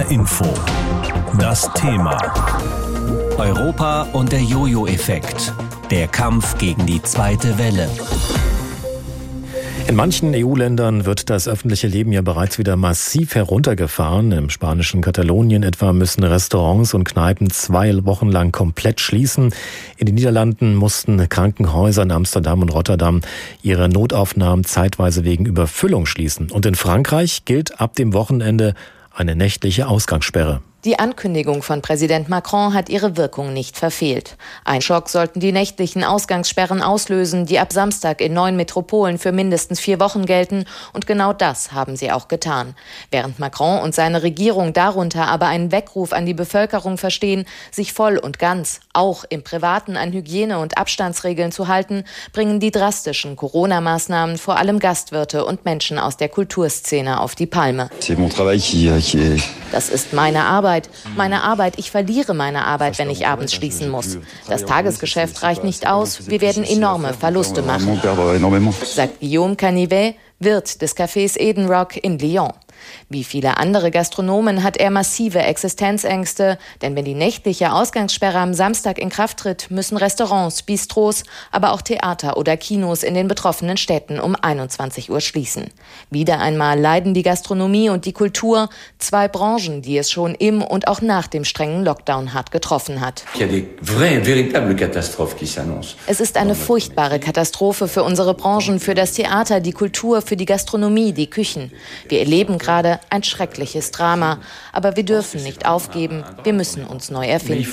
HR Info. Das Thema. Europa und der Jojo-Effekt. Der Kampf gegen die zweite Welle. In manchen EU-Ländern wird das öffentliche Leben ja bereits wieder massiv heruntergefahren. Im spanischen Katalonien etwa müssen Restaurants und Kneipen zwei Wochen lang komplett schließen. In den Niederlanden mussten Krankenhäuser in Amsterdam und Rotterdam ihre Notaufnahmen zeitweise wegen Überfüllung schließen. Und in Frankreich gilt ab dem Wochenende eine nächtliche Ausgangssperre. Die Ankündigung von Präsident Macron hat ihre Wirkung nicht verfehlt. Ein Schock sollten die nächtlichen Ausgangssperren auslösen, die ab Samstag in neun Metropolen für mindestens vier Wochen gelten. Und genau das haben sie auch getan. Während Macron und seine Regierung darunter aber einen Weckruf an die Bevölkerung verstehen, sich voll und ganz, auch im Privaten an Hygiene- und Abstandsregeln zu halten, bringen die drastischen Corona-Maßnahmen vor allem Gastwirte und Menschen aus der Kulturszene auf die Palme. Das ist meine Arbeit. Meine Arbeit. Ich verliere meine Arbeit, wenn ich abends schließen muss. Das Tagesgeschäft reicht nicht aus. Wir werden enorme Verluste machen, sagt Guillaume Canivet, Wirt des Cafés Eden Rock in Lyon. Wie viele andere Gastronomen hat er massive Existenzängste, denn wenn die nächtliche Ausgangssperre am Samstag in Kraft tritt, müssen Restaurants, Bistros, aber auch Theater oder Kinos in den betroffenen Städten um 21 Uhr schließen. Wieder einmal leiden die Gastronomie und die Kultur, zwei Branchen, die es schon im und auch nach dem strengen Lockdown hart getroffen hat. Es ist eine furchtbare Katastrophe für unsere Branchen, für das Theater, die Kultur, für die Gastronomie, die Küchen. Wir erleben gerade gerade ein schreckliches Drama. Aber wir dürfen nicht aufgeben. Wir müssen uns neu erfinden.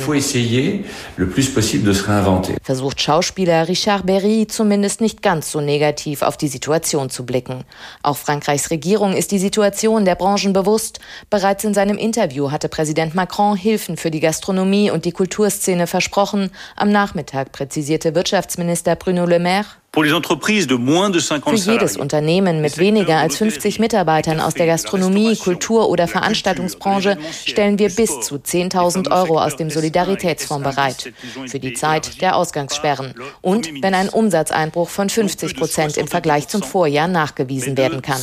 Versucht Schauspieler Richard Berry zumindest nicht ganz so negativ auf die Situation zu blicken. Auch Frankreichs Regierung ist die Situation der Branchen bewusst. Bereits in seinem Interview hatte Präsident Macron Hilfen für die Gastronomie und die Kulturszene versprochen. Am Nachmittag präzisierte Wirtschaftsminister Bruno Le Maire, für jedes Unternehmen mit weniger als 50 Mitarbeitern aus der Gastronomie, Kultur- oder Veranstaltungsbranche stellen wir bis zu 10.000 Euro aus dem Solidaritätsfonds bereit für die Zeit der Ausgangssperren. Und wenn ein Umsatzeinbruch von 50 Prozent im Vergleich zum Vorjahr nachgewiesen werden kann.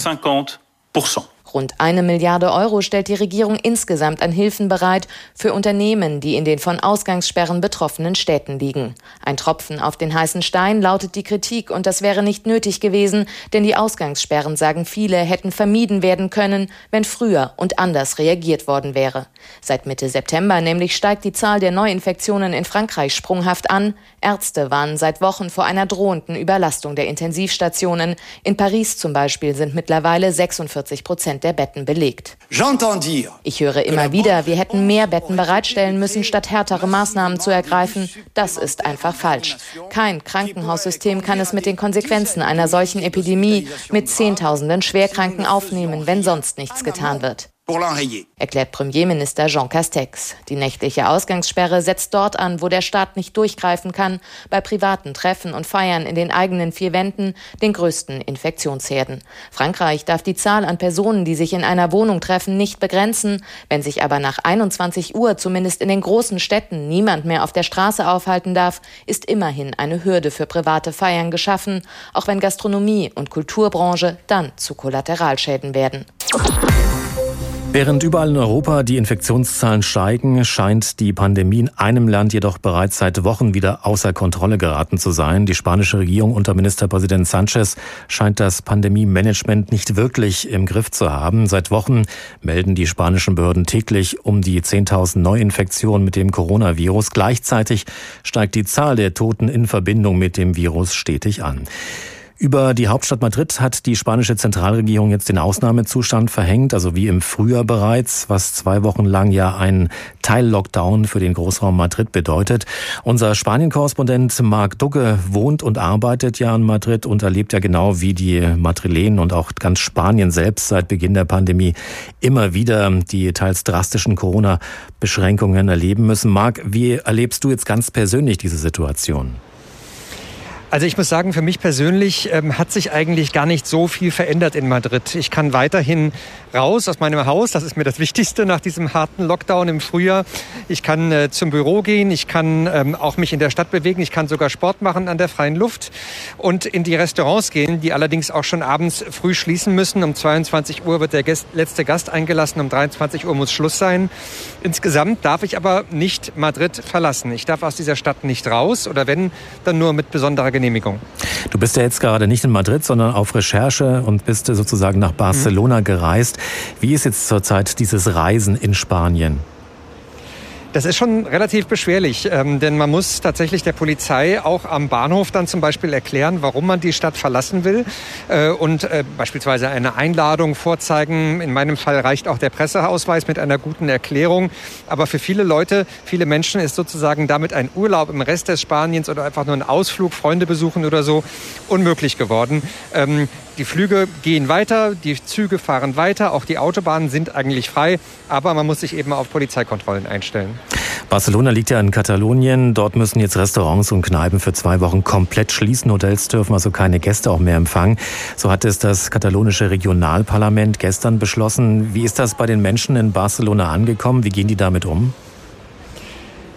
Rund eine Milliarde Euro stellt die Regierung insgesamt an Hilfen bereit für Unternehmen, die in den von Ausgangssperren betroffenen Städten liegen. Ein Tropfen auf den heißen Stein lautet die Kritik und das wäre nicht nötig gewesen, denn die Ausgangssperren, sagen viele, hätten vermieden werden können, wenn früher und anders reagiert worden wäre. Seit Mitte September nämlich steigt die Zahl der Neuinfektionen in Frankreich sprunghaft an. Ärzte warnen seit Wochen vor einer drohenden Überlastung der Intensivstationen. In Paris zum Beispiel sind mittlerweile 46 Prozent der Betten belegt. Ich höre immer wieder, wir hätten mehr Betten bereitstellen müssen, statt härtere Maßnahmen zu ergreifen. Das ist einfach falsch. Kein Krankenhaussystem kann es mit den Konsequenzen einer solchen Epidemie mit Zehntausenden Schwerkranken aufnehmen, wenn sonst nichts getan wird erklärt Premierminister Jean Castex. Die nächtliche Ausgangssperre setzt dort an, wo der Staat nicht durchgreifen kann, bei privaten Treffen und Feiern in den eigenen vier Wänden, den größten Infektionsherden. Frankreich darf die Zahl an Personen, die sich in einer Wohnung treffen, nicht begrenzen. Wenn sich aber nach 21 Uhr zumindest in den großen Städten niemand mehr auf der Straße aufhalten darf, ist immerhin eine Hürde für private Feiern geschaffen, auch wenn Gastronomie und Kulturbranche dann zu Kollateralschäden werden. Während überall in Europa die Infektionszahlen steigen, scheint die Pandemie in einem Land jedoch bereits seit Wochen wieder außer Kontrolle geraten zu sein. Die spanische Regierung unter Ministerpräsident Sanchez scheint das Pandemie-Management nicht wirklich im Griff zu haben. Seit Wochen melden die spanischen Behörden täglich um die 10.000 Neuinfektionen mit dem Coronavirus. Gleichzeitig steigt die Zahl der Toten in Verbindung mit dem Virus stetig an. Über die Hauptstadt Madrid hat die spanische Zentralregierung jetzt den Ausnahmezustand verhängt, also wie im Frühjahr bereits, was zwei Wochen lang ja ein Teil-Lockdown für den Großraum Madrid bedeutet. Unser Spanien-Korrespondent Marc Ducke wohnt und arbeitet ja in Madrid und erlebt ja genau, wie die Madrilenen und auch ganz Spanien selbst seit Beginn der Pandemie immer wieder die teils drastischen Corona-Beschränkungen erleben müssen. Marc, wie erlebst du jetzt ganz persönlich diese Situation? Also ich muss sagen, für mich persönlich ähm, hat sich eigentlich gar nicht so viel verändert in Madrid. Ich kann weiterhin raus aus meinem Haus. Das ist mir das Wichtigste nach diesem harten Lockdown im Frühjahr. Ich kann äh, zum Büro gehen. Ich kann ähm, auch mich in der Stadt bewegen. Ich kann sogar Sport machen an der freien Luft und in die Restaurants gehen, die allerdings auch schon abends früh schließen müssen. Um 22 Uhr wird der Gäst, letzte Gast eingelassen. Um 23 Uhr muss Schluss sein. Insgesamt darf ich aber nicht Madrid verlassen. Ich darf aus dieser Stadt nicht raus oder wenn, dann nur mit besonderer Genehmigung. Du bist ja jetzt gerade nicht in Madrid, sondern auf Recherche und bist sozusagen nach Barcelona mhm. gereist. Wie ist jetzt zurzeit dieses Reisen in Spanien? Das ist schon relativ beschwerlich, ähm, denn man muss tatsächlich der Polizei auch am Bahnhof dann zum Beispiel erklären, warum man die Stadt verlassen will äh, und äh, beispielsweise eine Einladung vorzeigen. In meinem Fall reicht auch der Presseausweis mit einer guten Erklärung. Aber für viele Leute, viele Menschen ist sozusagen damit ein Urlaub im Rest des Spaniens oder einfach nur ein Ausflug, Freunde besuchen oder so unmöglich geworden. Ähm, die Flüge gehen weiter, die Züge fahren weiter, auch die Autobahnen sind eigentlich frei, aber man muss sich eben auf Polizeikontrollen einstellen. Barcelona liegt ja in Katalonien. Dort müssen jetzt Restaurants und Kneipen für zwei Wochen komplett schließen. Hotels dürfen also keine Gäste auch mehr empfangen. So hat es das katalonische Regionalparlament gestern beschlossen. Wie ist das bei den Menschen in Barcelona angekommen? Wie gehen die damit um?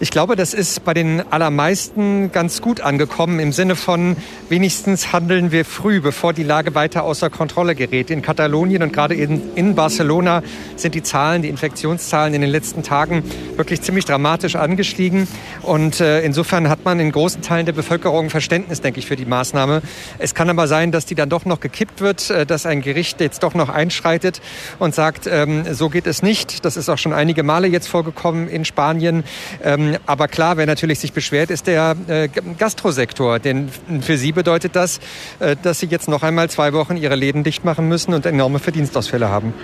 Ich glaube, das ist bei den allermeisten ganz gut angekommen im Sinne von wenigstens handeln wir früh, bevor die Lage weiter außer Kontrolle gerät. In Katalonien und gerade in, in Barcelona sind die Zahlen, die Infektionszahlen in den letzten Tagen wirklich ziemlich dramatisch angestiegen. Und äh, insofern hat man in großen Teilen der Bevölkerung Verständnis, denke ich, für die Maßnahme. Es kann aber sein, dass die dann doch noch gekippt wird, äh, dass ein Gericht jetzt doch noch einschreitet und sagt, ähm, so geht es nicht. Das ist auch schon einige Male jetzt vorgekommen in Spanien. Ähm, aber klar, wer natürlich sich beschwert, ist der äh, Gastrosektor. Denn für sie bedeutet das, äh, dass sie jetzt noch einmal zwei Wochen ihre Läden dicht machen müssen und enorme Verdienstausfälle haben.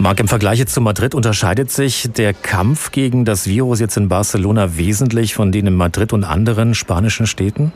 Marc, im Vergleich zu Madrid unterscheidet sich der Kampf gegen das Virus jetzt in Barcelona wesentlich von den in Madrid und anderen spanischen Städten?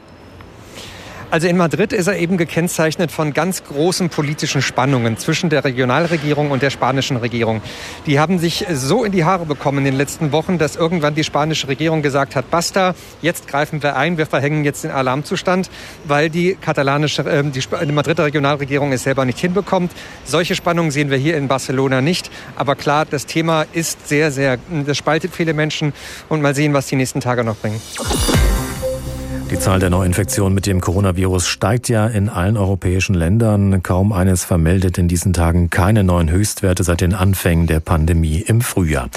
Also in Madrid ist er eben gekennzeichnet von ganz großen politischen Spannungen zwischen der Regionalregierung und der spanischen Regierung. Die haben sich so in die Haare bekommen in den letzten Wochen, dass irgendwann die spanische Regierung gesagt hat, basta, jetzt greifen wir ein, wir verhängen jetzt den Alarmzustand, weil die katalanische, äh, die, die Madrider Regionalregierung es selber nicht hinbekommt. Solche Spannungen sehen wir hier in Barcelona nicht. Aber klar, das Thema ist sehr, sehr, das spaltet viele Menschen und mal sehen, was die nächsten Tage noch bringen. Die Zahl der Neuinfektionen mit dem Coronavirus steigt ja in allen europäischen Ländern. Kaum eines vermeldet in diesen Tagen keine neuen Höchstwerte seit den Anfängen der Pandemie im Frühjahr.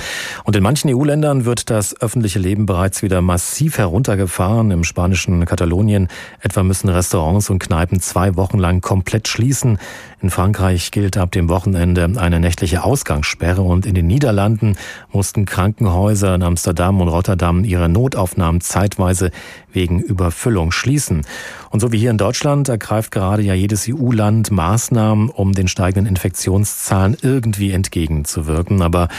Und in manchen EU-Ländern wird das öffentliche Leben bereits wieder massiv heruntergefahren. Im spanischen Katalonien etwa müssen Restaurants und Kneipen zwei Wochen lang komplett schließen. In Frankreich gilt ab dem Wochenende eine nächtliche Ausgangssperre und in den Niederlanden mussten Krankenhäuser in Amsterdam und Rotterdam ihre Notaufnahmen zeitweise wegen Überfüllung schließen. Und so wie hier in Deutschland ergreift gerade ja jedes EU-Land Maßnahmen, um den steigenden Infektionszahlen irgendwie entgegenzuwirken. Aber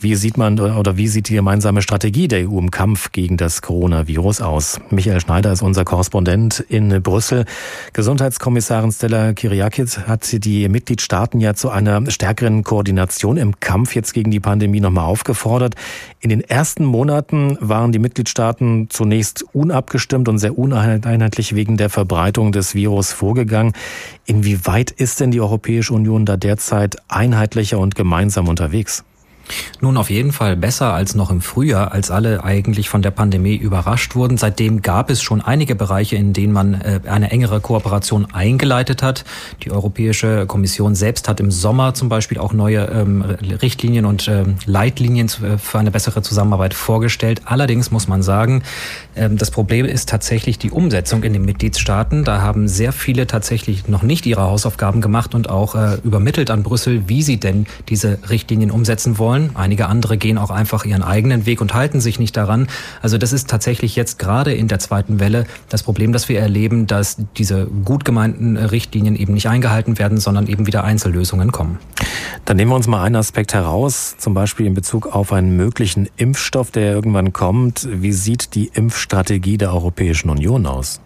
wie sieht man oder wie sieht die gemeinsame Strategie der EU im Kampf gegen das Coronavirus aus? Michael Schneider ist unser Korrespondent in Brüssel. Gesundheitskommissarin Stella Kyriakis hat die Mitgliedstaaten ja zu einer stärkeren Koordination im Kampf jetzt gegen die Pandemie nochmal aufgefordert. In den ersten Monaten waren die Mitgliedstaaten zunächst unabgestimmt und sehr uneinheitlich wegen der Verbreitung des Virus vorgegangen. Inwieweit ist denn die Europäische Union da derzeit einheitlicher und gemeinsam unterwegs? Nun auf jeden Fall besser als noch im Frühjahr, als alle eigentlich von der Pandemie überrascht wurden. Seitdem gab es schon einige Bereiche, in denen man äh, eine engere Kooperation eingeleitet hat. Die Europäische Kommission selbst hat im Sommer zum Beispiel auch neue ähm, Richtlinien und ähm, Leitlinien äh, für eine bessere Zusammenarbeit vorgestellt. Allerdings muss man sagen, ähm, das Problem ist tatsächlich die Umsetzung in den Mitgliedstaaten. Da haben sehr viele tatsächlich noch nicht ihre Hausaufgaben gemacht und auch äh, übermittelt an Brüssel, wie sie denn diese Richtlinien umsetzen wollen wollen. Einige andere gehen auch einfach ihren eigenen Weg und halten sich nicht daran. Also das ist tatsächlich jetzt gerade in der zweiten Welle das Problem, dass wir erleben, dass diese gut gemeinten Richtlinien eben nicht eingehalten werden, sondern eben wieder Einzellösungen kommen. Dann nehmen wir uns mal einen Aspekt heraus, zum Beispiel in Bezug auf einen möglichen Impfstoff, der irgendwann kommt. Wie sieht die Impfstrategie der Europäischen Union aus?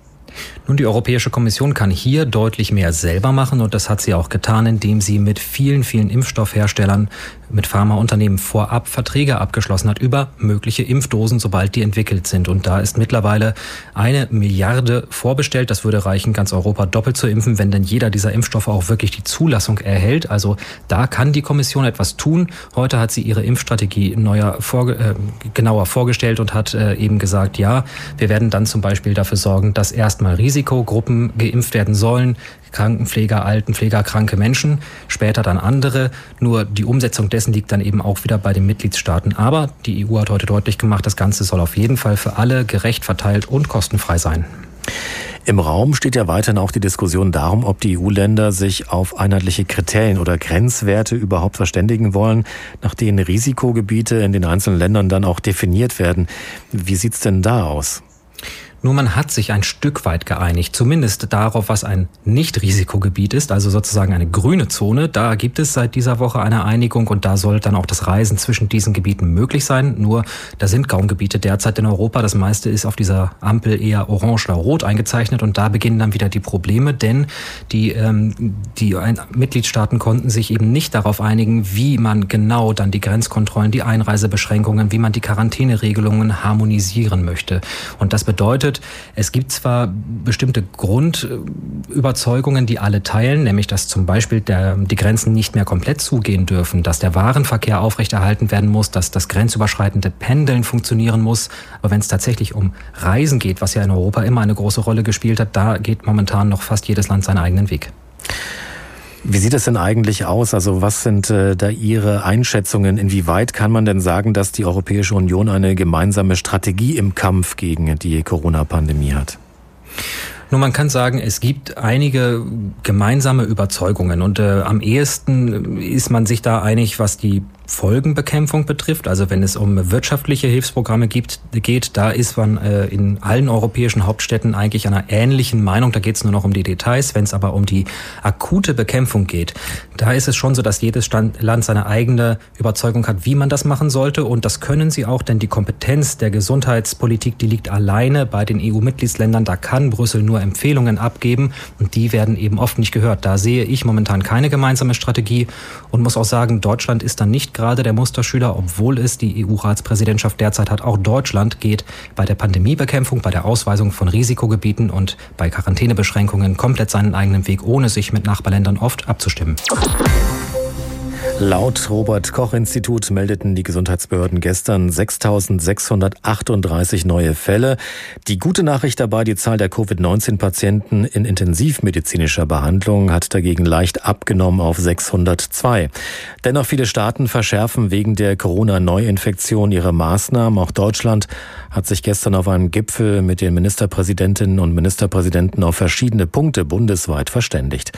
Nun, die Europäische Kommission kann hier deutlich mehr selber machen und das hat sie auch getan, indem sie mit vielen, vielen Impfstoffherstellern mit Pharmaunternehmen vorab Verträge abgeschlossen hat über mögliche Impfdosen, sobald die entwickelt sind. Und da ist mittlerweile eine Milliarde vorbestellt. Das würde reichen, ganz Europa doppelt zu impfen, wenn denn jeder dieser Impfstoffe auch wirklich die Zulassung erhält. Also da kann die Kommission etwas tun. Heute hat sie ihre Impfstrategie neuer, vorge äh, genauer vorgestellt und hat äh, eben gesagt, ja, wir werden dann zum Beispiel dafür sorgen, dass erstmal Risikogruppen geimpft werden sollen, Krankenpfleger, Altenpfleger, kranke Menschen, später dann andere. Nur die Umsetzung dessen liegt dann eben auch wieder bei den Mitgliedstaaten. Aber die EU hat heute deutlich gemacht, das Ganze soll auf jeden Fall für alle gerecht verteilt und kostenfrei sein. Im Raum steht ja weiterhin auch die Diskussion darum, ob die EU-Länder sich auf einheitliche Kriterien oder Grenzwerte überhaupt verständigen wollen, nach denen Risikogebiete in den einzelnen Ländern dann auch definiert werden. Wie sieht's denn da aus? Nur man hat sich ein Stück weit geeinigt, zumindest darauf, was ein Nicht-Risikogebiet ist, also sozusagen eine grüne Zone. Da gibt es seit dieser Woche eine Einigung und da soll dann auch das Reisen zwischen diesen Gebieten möglich sein. Nur da sind kaum Gebiete derzeit in Europa. Das meiste ist auf dieser Ampel eher orange oder rot eingezeichnet und da beginnen dann wieder die Probleme, denn die, ähm, die Mitgliedstaaten konnten sich eben nicht darauf einigen, wie man genau dann die Grenzkontrollen, die Einreisebeschränkungen, wie man die Quarantäneregelungen harmonisieren möchte. Und das bedeutet, bedeutet, es gibt zwar bestimmte Grundüberzeugungen, die alle teilen, nämlich dass zum Beispiel der, die Grenzen nicht mehr komplett zugehen dürfen, dass der Warenverkehr aufrechterhalten werden muss, dass das grenzüberschreitende Pendeln funktionieren muss. Aber wenn es tatsächlich um Reisen geht, was ja in Europa immer eine große Rolle gespielt hat, da geht momentan noch fast jedes Land seinen eigenen Weg. Wie sieht es denn eigentlich aus? Also was sind äh, da Ihre Einschätzungen? Inwieweit kann man denn sagen, dass die Europäische Union eine gemeinsame Strategie im Kampf gegen die Corona-Pandemie hat? Nur man kann sagen, es gibt einige gemeinsame Überzeugungen und äh, am ehesten ist man sich da einig, was die Folgenbekämpfung betrifft, also wenn es um wirtschaftliche Hilfsprogramme gibt, geht, da ist man äh, in allen europäischen Hauptstädten eigentlich einer ähnlichen Meinung. Da geht es nur noch um die Details. Wenn es aber um die akute Bekämpfung geht, da ist es schon so, dass jedes Land seine eigene Überzeugung hat, wie man das machen sollte. Und das können sie auch, denn die Kompetenz der Gesundheitspolitik, die liegt alleine bei den EU-Mitgliedsländern. Da kann Brüssel nur Empfehlungen abgeben und die werden eben oft nicht gehört. Da sehe ich momentan keine gemeinsame Strategie und muss auch sagen, Deutschland ist dann nicht gerade der Musterschüler, obwohl es die EU-Ratspräsidentschaft derzeit hat. Auch Deutschland geht bei der Pandemiebekämpfung, bei der Ausweisung von Risikogebieten und bei Quarantänebeschränkungen komplett seinen eigenen Weg, ohne sich mit Nachbarländern oft abzustimmen. Laut Robert Koch Institut meldeten die Gesundheitsbehörden gestern 6.638 neue Fälle. Die gute Nachricht dabei, die Zahl der Covid-19-Patienten in intensivmedizinischer Behandlung hat dagegen leicht abgenommen auf 602. Dennoch viele Staaten verschärfen wegen der Corona-Neuinfektion ihre Maßnahmen. Auch Deutschland hat sich gestern auf einem Gipfel mit den Ministerpräsidentinnen und Ministerpräsidenten auf verschiedene Punkte bundesweit verständigt.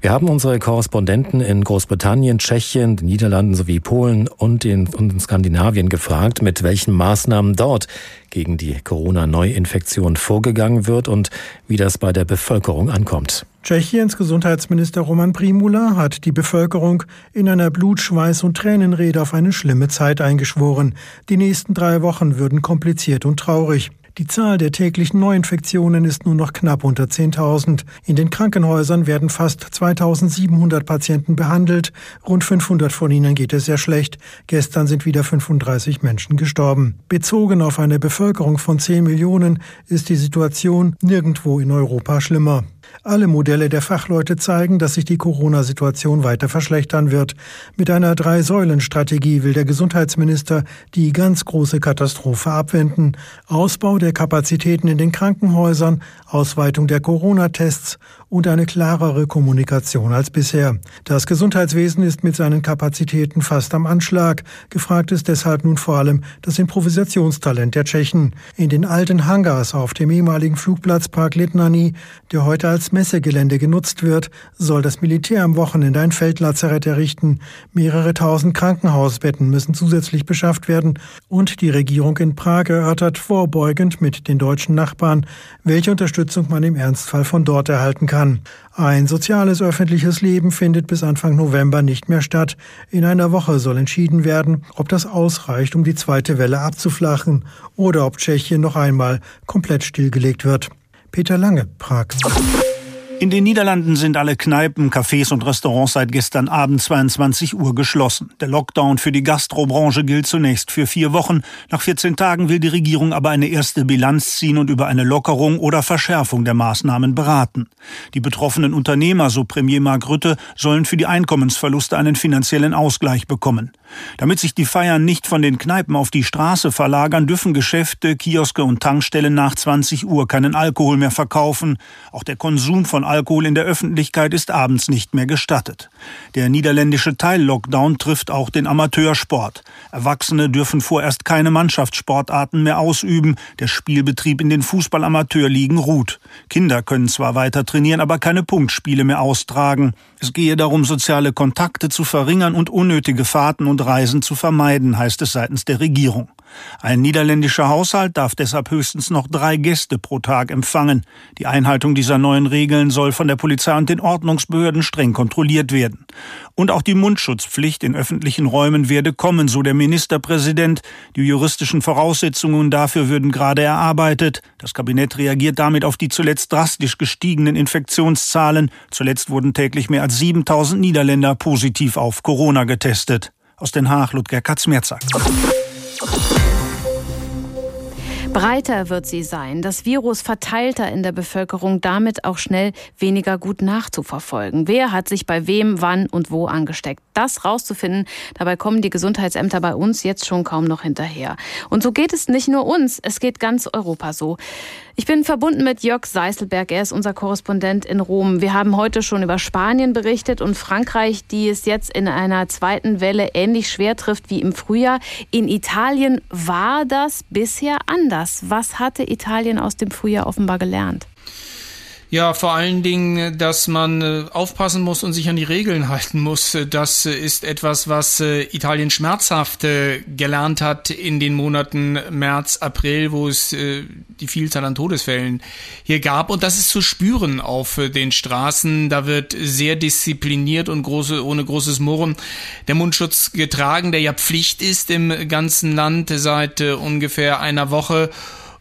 Wir haben unsere Korrespondenten in Großbritannien, Tschechien, den Niederlanden sowie Polen und in, und in Skandinavien gefragt, mit welchen Maßnahmen dort gegen die Corona-Neuinfektion vorgegangen wird und wie das bei der Bevölkerung ankommt. Tschechiens Gesundheitsminister Roman Primula hat die Bevölkerung in einer Blut-, Schweiß- und Tränenrede auf eine schlimme Zeit eingeschworen. Die nächsten drei Wochen würden kompliziert und traurig. Die Zahl der täglichen Neuinfektionen ist nur noch knapp unter 10.000. In den Krankenhäusern werden fast 2.700 Patienten behandelt. Rund 500 von ihnen geht es sehr schlecht. Gestern sind wieder 35 Menschen gestorben. Bezogen auf eine Bevölkerung von 10 Millionen ist die Situation nirgendwo in Europa schlimmer. Alle Modelle der Fachleute zeigen, dass sich die Corona-Situation weiter verschlechtern wird. Mit einer Drei-Säulen-Strategie will der Gesundheitsminister die ganz große Katastrophe abwenden. Ausbau der Kapazitäten in den Krankenhäusern, Ausweitung der Corona-Tests und eine klarere Kommunikation als bisher. Das Gesundheitswesen ist mit seinen Kapazitäten fast am Anschlag. Gefragt ist deshalb nun vor allem das Improvisationstalent der Tschechen. In den alten Hangars auf dem ehemaligen Flugplatzpark Litnani, der heute als Messegelände genutzt wird, soll das Militär am Wochenende ein Feldlazarett errichten. Mehrere tausend Krankenhausbetten müssen zusätzlich beschafft werden und die Regierung in Prag erörtert vorbeugend mit den deutschen Nachbarn, welche Unterstützung man im Ernstfall von dort erhalten kann kann. Ein soziales öffentliches Leben findet bis Anfang November nicht mehr statt. In einer Woche soll entschieden werden, ob das ausreicht, um die zweite Welle abzuflachen oder ob Tschechien noch einmal komplett stillgelegt wird. Peter Lange, Prag. In den Niederlanden sind alle Kneipen, Cafés und Restaurants seit gestern Abend 22 Uhr geschlossen. Der Lockdown für die Gastrobranche gilt zunächst für vier Wochen. Nach 14 Tagen will die Regierung aber eine erste Bilanz ziehen und über eine Lockerung oder Verschärfung der Maßnahmen beraten. Die betroffenen Unternehmer, so Premier Mark Rütte, sollen für die Einkommensverluste einen finanziellen Ausgleich bekommen. Damit sich die Feiern nicht von den Kneipen auf die Straße verlagern, dürfen Geschäfte, Kioske und Tankstellen nach 20 Uhr keinen Alkohol mehr verkaufen. Auch der Konsum von Alkohol in der Öffentlichkeit ist abends nicht mehr gestattet. Der niederländische Teil-Lockdown trifft auch den Amateursport. Erwachsene dürfen vorerst keine Mannschaftssportarten mehr ausüben. Der Spielbetrieb in den Fußball-Amateurligen ruht. Kinder können zwar weiter trainieren, aber keine Punktspiele mehr austragen. Es gehe darum, soziale Kontakte zu verringern und unnötige Fahrten und Reisen zu vermeiden, heißt es seitens der Regierung. Ein niederländischer Haushalt darf deshalb höchstens noch drei Gäste pro Tag empfangen. Die Einhaltung dieser neuen Regeln soll von der Polizei und den Ordnungsbehörden streng kontrolliert werden. Und auch die Mundschutzpflicht in öffentlichen Räumen werde kommen, so der Ministerpräsident. Die juristischen Voraussetzungen dafür würden gerade erarbeitet. Das Kabinett reagiert damit auf die zuletzt drastisch gestiegenen Infektionszahlen. Zuletzt wurden täglich mehr als 7000 Niederländer positiv auf Corona getestet. Aus Den Haag, Ludger Katzmerzak. Breiter wird sie sein, das Virus verteilter in der Bevölkerung, damit auch schnell weniger gut nachzuverfolgen. Wer hat sich bei wem, wann und wo angesteckt? Das rauszufinden, dabei kommen die Gesundheitsämter bei uns jetzt schon kaum noch hinterher. Und so geht es nicht nur uns, es geht ganz Europa so. Ich bin verbunden mit Jörg Seiselberg. Er ist unser Korrespondent in Rom. Wir haben heute schon über Spanien berichtet und Frankreich, die es jetzt in einer zweiten Welle ähnlich schwer trifft wie im Frühjahr. In Italien war das bisher anders. Was hatte Italien aus dem Frühjahr offenbar gelernt? Ja, vor allen Dingen, dass man äh, aufpassen muss und sich an die Regeln halten muss. Das ist etwas, was äh, Italien schmerzhaft gelernt hat in den Monaten März, April, wo es äh, die Vielzahl an Todesfällen hier gab. Und das ist zu spüren auf den Straßen. Da wird sehr diszipliniert und große, ohne großes Murren der Mundschutz getragen, der ja Pflicht ist im ganzen Land seit ungefähr einer Woche.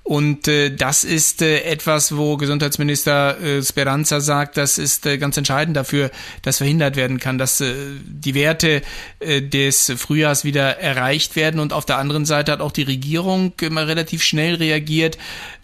Und äh, das ist äh, etwas, wo Gesundheitsminister äh, Speranza sagt, das ist äh, ganz entscheidend dafür, dass verhindert werden kann, dass äh, die Werte äh, des Frühjahrs wieder erreicht werden. Und auf der anderen Seite hat auch die Regierung immer relativ schnell reagiert,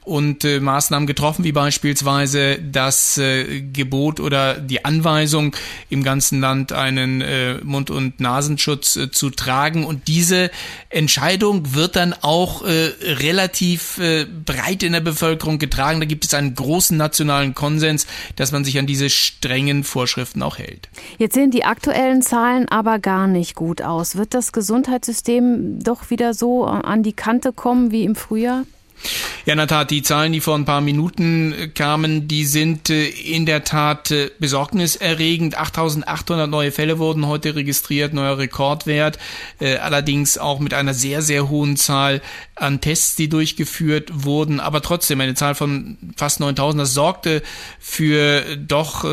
und äh, Maßnahmen getroffen, wie beispielsweise das äh, Gebot oder die Anweisung, im ganzen Land einen äh, Mund- und Nasenschutz äh, zu tragen. Und diese Entscheidung wird dann auch äh, relativ äh, breit in der Bevölkerung getragen. Da gibt es einen großen nationalen Konsens, dass man sich an diese strengen Vorschriften auch hält. Jetzt sehen die aktuellen Zahlen aber gar nicht gut aus. Wird das Gesundheitssystem doch wieder so an die Kante kommen wie im Frühjahr? Ja, in der Tat, die Zahlen, die vor ein paar Minuten äh, kamen, die sind äh, in der Tat äh, besorgniserregend. 8800 neue Fälle wurden heute registriert, neuer Rekordwert, allerdings auch mit einer sehr, sehr hohen Zahl an Tests, die durchgeführt wurden, aber trotzdem eine Zahl von fast 9000, das sorgte für doch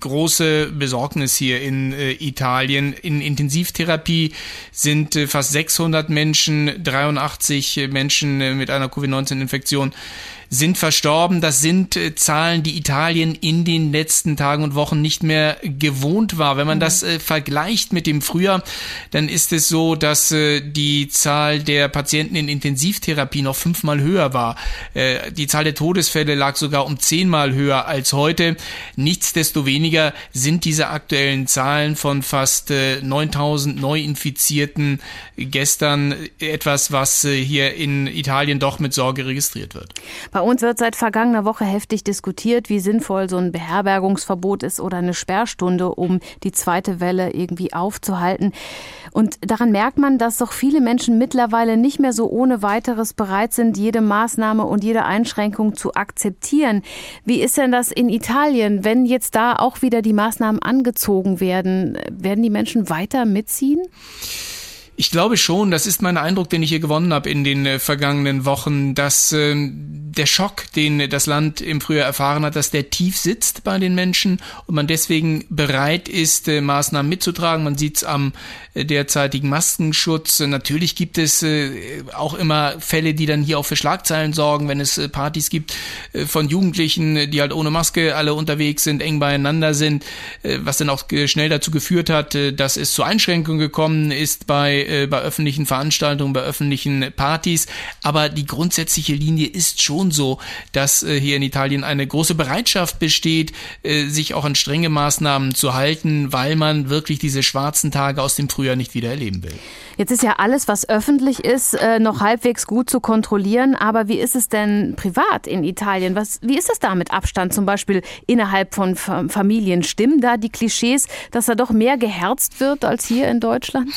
große Besorgnis hier in Italien. In Intensivtherapie sind fast 600 Menschen, 83 Menschen mit einer Covid-19-Infektion sind verstorben. Das sind äh, Zahlen, die Italien in den letzten Tagen und Wochen nicht mehr gewohnt war. Wenn man das äh, vergleicht mit dem Frühjahr, dann ist es so, dass äh, die Zahl der Patienten in Intensivtherapie noch fünfmal höher war. Äh, die Zahl der Todesfälle lag sogar um zehnmal höher als heute. Nichtsdestoweniger sind diese aktuellen Zahlen von fast 9000 äh, Neuinfizierten gestern etwas, was äh, hier in Italien doch mit Sorge registriert wird. Bei uns wird seit vergangener Woche heftig diskutiert, wie sinnvoll so ein Beherbergungsverbot ist oder eine Sperrstunde, um die zweite Welle irgendwie aufzuhalten. Und daran merkt man, dass doch viele Menschen mittlerweile nicht mehr so ohne weiteres bereit sind, jede Maßnahme und jede Einschränkung zu akzeptieren. Wie ist denn das in Italien? Wenn jetzt da auch wieder die Maßnahmen angezogen werden, werden die Menschen weiter mitziehen? Ich glaube schon, das ist mein Eindruck, den ich hier gewonnen habe in den äh, vergangenen Wochen, dass äh, der Schock, den das Land im Frühjahr erfahren hat, dass der tief sitzt bei den Menschen und man deswegen bereit ist, äh, Maßnahmen mitzutragen. Man sieht es am äh, derzeitigen Maskenschutz. Natürlich gibt es äh, auch immer Fälle, die dann hier auch für Schlagzeilen sorgen, wenn es Partys gibt von Jugendlichen, die halt ohne Maske alle unterwegs sind, eng beieinander sind, was dann auch schnell dazu geführt hat, dass es zu Einschränkungen gekommen ist bei äh, bei öffentlichen Veranstaltungen, bei öffentlichen Partys. Aber die grundsätzliche Linie ist schon so, dass äh, hier in Italien eine große Bereitschaft besteht, äh, sich auch an strenge Maßnahmen zu halten, weil man wirklich diese schwarzen Tage aus dem Frühjahr nicht wieder erleben will. Jetzt ist ja alles, was öffentlich ist, äh, noch halbwegs gut zu kontrollieren. Aber wie ist es denn privat in Italien? Was, wie ist es da mit Abstand zum Beispiel innerhalb von Familien? Stimmen da die Klischees, dass da doch mehr geherzt wird als hier in Deutschland?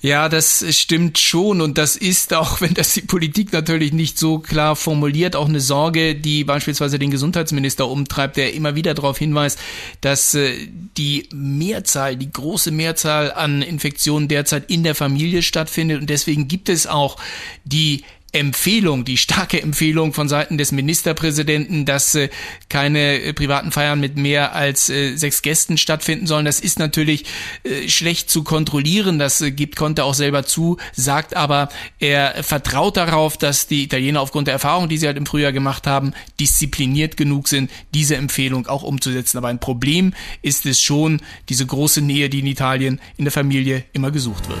Ja, das stimmt schon und das ist auch, wenn das die Politik natürlich nicht so klar formuliert, auch eine Sorge, die beispielsweise den Gesundheitsminister umtreibt, der immer wieder darauf hinweist, dass äh, die Mehrzahl, die große Mehrzahl an Infektionen derzeit in der Familie stattfindet und deswegen gibt es auch die Empfehlung, die starke Empfehlung von Seiten des Ministerpräsidenten, dass äh, keine äh, privaten Feiern mit mehr als äh, sechs Gästen stattfinden sollen. Das ist natürlich äh, schlecht zu kontrollieren. Das äh, gibt Conte auch selber zu, sagt aber, er vertraut darauf, dass die Italiener aufgrund der Erfahrung, die sie halt im Frühjahr gemacht haben, diszipliniert genug sind, diese Empfehlung auch umzusetzen. Aber ein Problem ist es schon, diese große Nähe, die in Italien in der Familie immer gesucht wird.